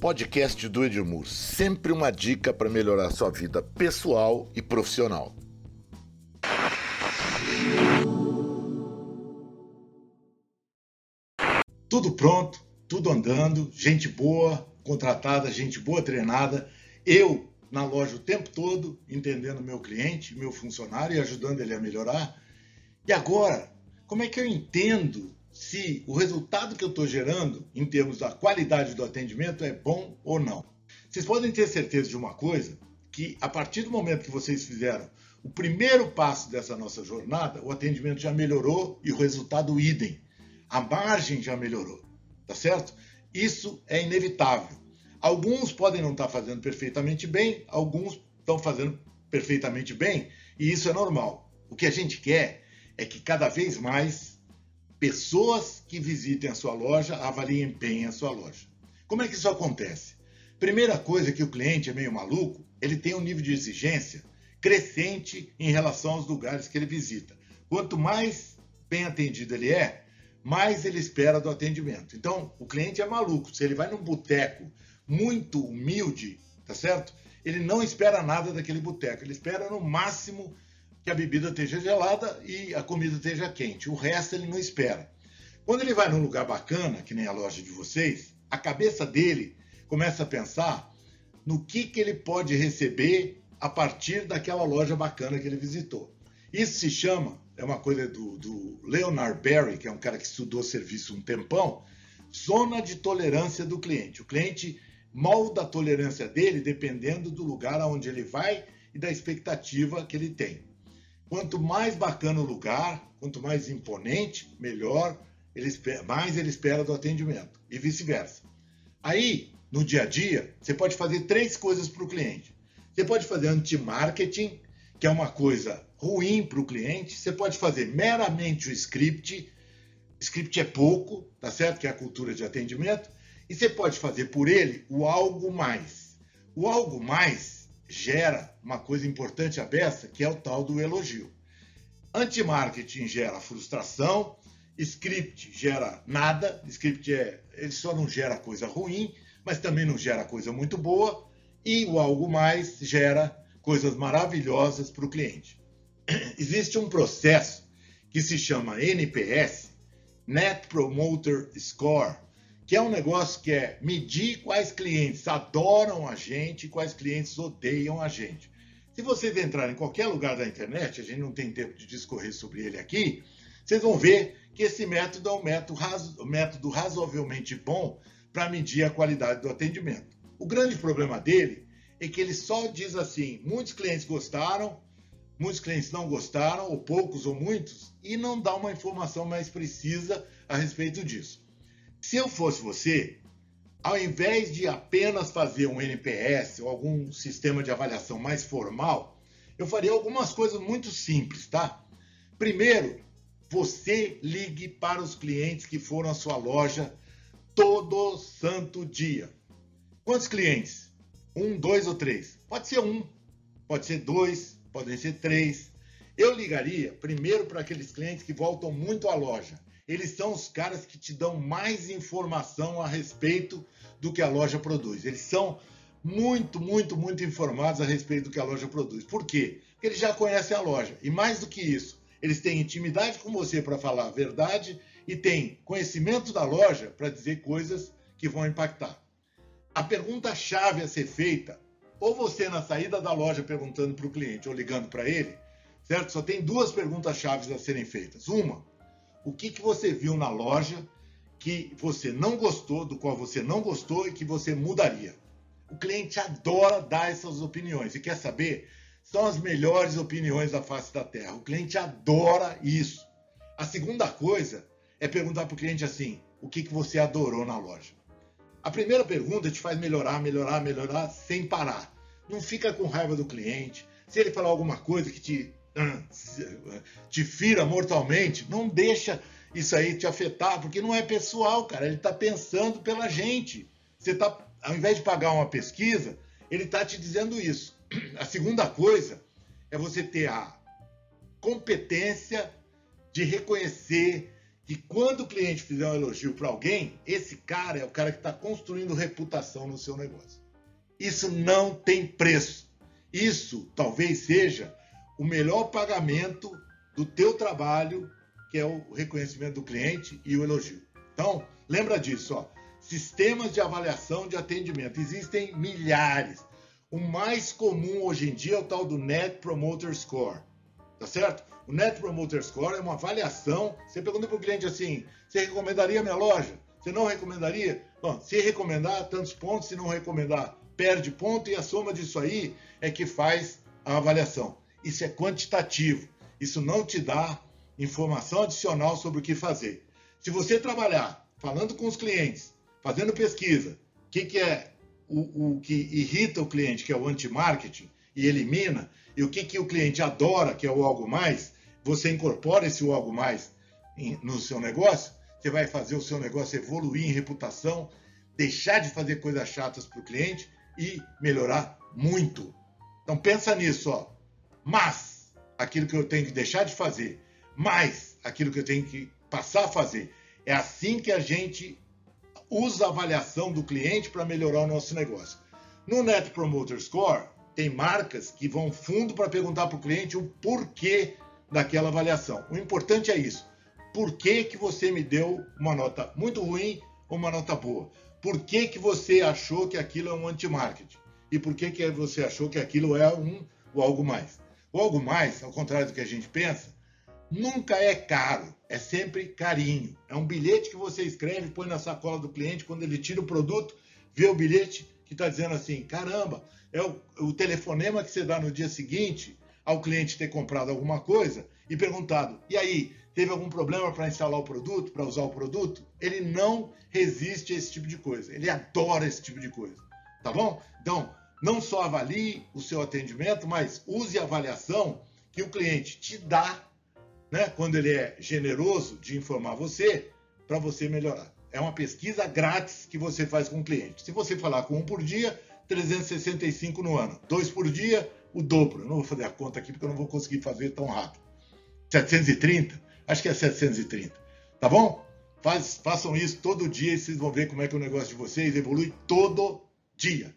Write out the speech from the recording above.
podcast do Edmur, sempre uma dica para melhorar sua vida pessoal e profissional. Tudo pronto, tudo andando, gente boa contratada, gente boa treinada. Eu na loja o tempo todo, entendendo meu cliente, meu funcionário e ajudando ele a melhorar. E agora, como é que eu entendo se o resultado que eu estou gerando, em termos da qualidade do atendimento, é bom ou não. Vocês podem ter certeza de uma coisa, que a partir do momento que vocês fizeram o primeiro passo dessa nossa jornada, o atendimento já melhorou e o resultado idem. A margem já melhorou, tá certo? Isso é inevitável. Alguns podem não estar tá fazendo perfeitamente bem, alguns estão fazendo perfeitamente bem, e isso é normal. O que a gente quer é que cada vez mais pessoas que visitem a sua loja avaliem bem a sua loja. Como é que isso acontece? Primeira coisa que o cliente é meio maluco, ele tem um nível de exigência crescente em relação aos lugares que ele visita. Quanto mais bem atendido ele é, mais ele espera do atendimento. Então, o cliente é maluco. Se ele vai num boteco muito humilde, tá certo? Ele não espera nada daquele boteco. Ele espera no máximo que a bebida esteja gelada e a comida esteja quente. O resto ele não espera. Quando ele vai num lugar bacana, que nem a loja de vocês, a cabeça dele começa a pensar no que, que ele pode receber a partir daquela loja bacana que ele visitou. Isso se chama, é uma coisa do, do Leonard Barry, que é um cara que estudou serviço um tempão, zona de tolerância do cliente. O cliente molda a tolerância dele dependendo do lugar aonde ele vai e da expectativa que ele tem. Quanto mais bacana o lugar, quanto mais imponente, melhor, ele mais ele espera do atendimento e vice-versa. Aí, no dia a dia, você pode fazer três coisas para o cliente. Você pode fazer anti-marketing, que é uma coisa ruim para o cliente. Você pode fazer meramente o script. Script é pouco, tá certo? Que é a cultura de atendimento. E você pode fazer por ele o algo mais. O algo mais gera uma coisa importante a beça, que é o tal do elogio. Anti-marketing gera frustração, script gera nada, script é, ele só não gera coisa ruim, mas também não gera coisa muito boa, e o algo mais gera coisas maravilhosas para o cliente. Existe um processo que se chama NPS, Net Promoter Score, que é um negócio que é medir quais clientes adoram a gente e quais clientes odeiam a gente. Se vocês entrarem em qualquer lugar da internet, a gente não tem tempo de discorrer sobre ele aqui, vocês vão ver que esse método é um método, razo método razoavelmente bom para medir a qualidade do atendimento. O grande problema dele é que ele só diz assim: muitos clientes gostaram, muitos clientes não gostaram, ou poucos ou muitos, e não dá uma informação mais precisa a respeito disso. Se eu fosse você, ao invés de apenas fazer um NPS ou algum sistema de avaliação mais formal, eu faria algumas coisas muito simples, tá? Primeiro, você ligue para os clientes que foram à sua loja todo santo dia. Quantos clientes? Um, dois ou três? Pode ser um, pode ser dois, podem ser três. Eu ligaria primeiro para aqueles clientes que voltam muito à loja eles são os caras que te dão mais informação a respeito do que a loja produz. Eles são muito, muito, muito informados a respeito do que a loja produz. Por quê? Porque eles já conhecem a loja. E mais do que isso, eles têm intimidade com você para falar a verdade e têm conhecimento da loja para dizer coisas que vão impactar. A pergunta-chave a ser feita, ou você na saída da loja perguntando para o cliente ou ligando para ele, certo? Só tem duas perguntas-chave a serem feitas. Uma, o que, que você viu na loja que você não gostou, do qual você não gostou e que você mudaria. O cliente adora dar essas opiniões e quer saber são as melhores opiniões da face da Terra. O cliente adora isso. A segunda coisa é perguntar para o cliente assim: o que, que você adorou na loja? A primeira pergunta te faz melhorar, melhorar, melhorar sem parar. Não fica com raiva do cliente. Se ele falar alguma coisa que te te fira mortalmente, não deixa isso aí te afetar, porque não é pessoal, cara. Ele está pensando pela gente. Você tá, ao invés de pagar uma pesquisa, ele está te dizendo isso. A segunda coisa é você ter a competência de reconhecer que quando o cliente fizer um elogio para alguém, esse cara é o cara que está construindo reputação no seu negócio. Isso não tem preço. Isso talvez seja o melhor pagamento do teu trabalho, que é o reconhecimento do cliente e o elogio. Então, lembra disso, ó. Sistemas de avaliação de atendimento. Existem milhares. O mais comum hoje em dia é o tal do Net Promoter Score. Tá certo? O Net Promoter Score é uma avaliação. Você pergunta para o cliente assim: você recomendaria minha loja? Você não recomendaria? Bom, se recomendar, tantos pontos. Se não recomendar, perde ponto. E a soma disso aí é que faz a avaliação. Isso é quantitativo. Isso não te dá informação adicional sobre o que fazer. Se você trabalhar falando com os clientes, fazendo pesquisa, o que, que é o, o que irrita o cliente, que é o anti-marketing, e elimina, e o que, que o cliente adora, que é o algo mais, você incorpora esse algo mais no seu negócio, você vai fazer o seu negócio evoluir em reputação, deixar de fazer coisas chatas para o cliente e melhorar muito. Então pensa nisso, ó. Mas aquilo que eu tenho que deixar de fazer, mais aquilo que eu tenho que passar a fazer. É assim que a gente usa a avaliação do cliente para melhorar o nosso negócio. No Net Promoter Score, tem marcas que vão fundo para perguntar para o cliente o porquê daquela avaliação. O importante é isso. Por que, que você me deu uma nota muito ruim ou uma nota boa? Por que, que você achou que aquilo é um anti-marketing? E por que, que você achou que aquilo é um o algo mais? O algo mais, ao contrário do que a gente pensa, nunca é caro, é sempre carinho. É um bilhete que você escreve, põe na sacola do cliente, quando ele tira o produto, vê o bilhete que está dizendo assim: caramba, é o, o, telefonema que você dá no dia seguinte ao cliente ter comprado alguma coisa e perguntado: e aí, teve algum problema para instalar o produto, para usar o produto? Ele não resiste a esse tipo de coisa, ele adora esse tipo de coisa, tá bom? Então, não só avalie o seu atendimento, mas use a avaliação que o cliente te dá né, quando ele é generoso de informar você, para você melhorar. É uma pesquisa grátis que você faz com o cliente. Se você falar com um por dia, 365 no ano. Dois por dia, o dobro. Eu não vou fazer a conta aqui porque eu não vou conseguir fazer tão rápido. 730? Acho que é 730. Tá bom? Faz, façam isso todo dia e vocês vão ver como é que o negócio de vocês evolui todo dia.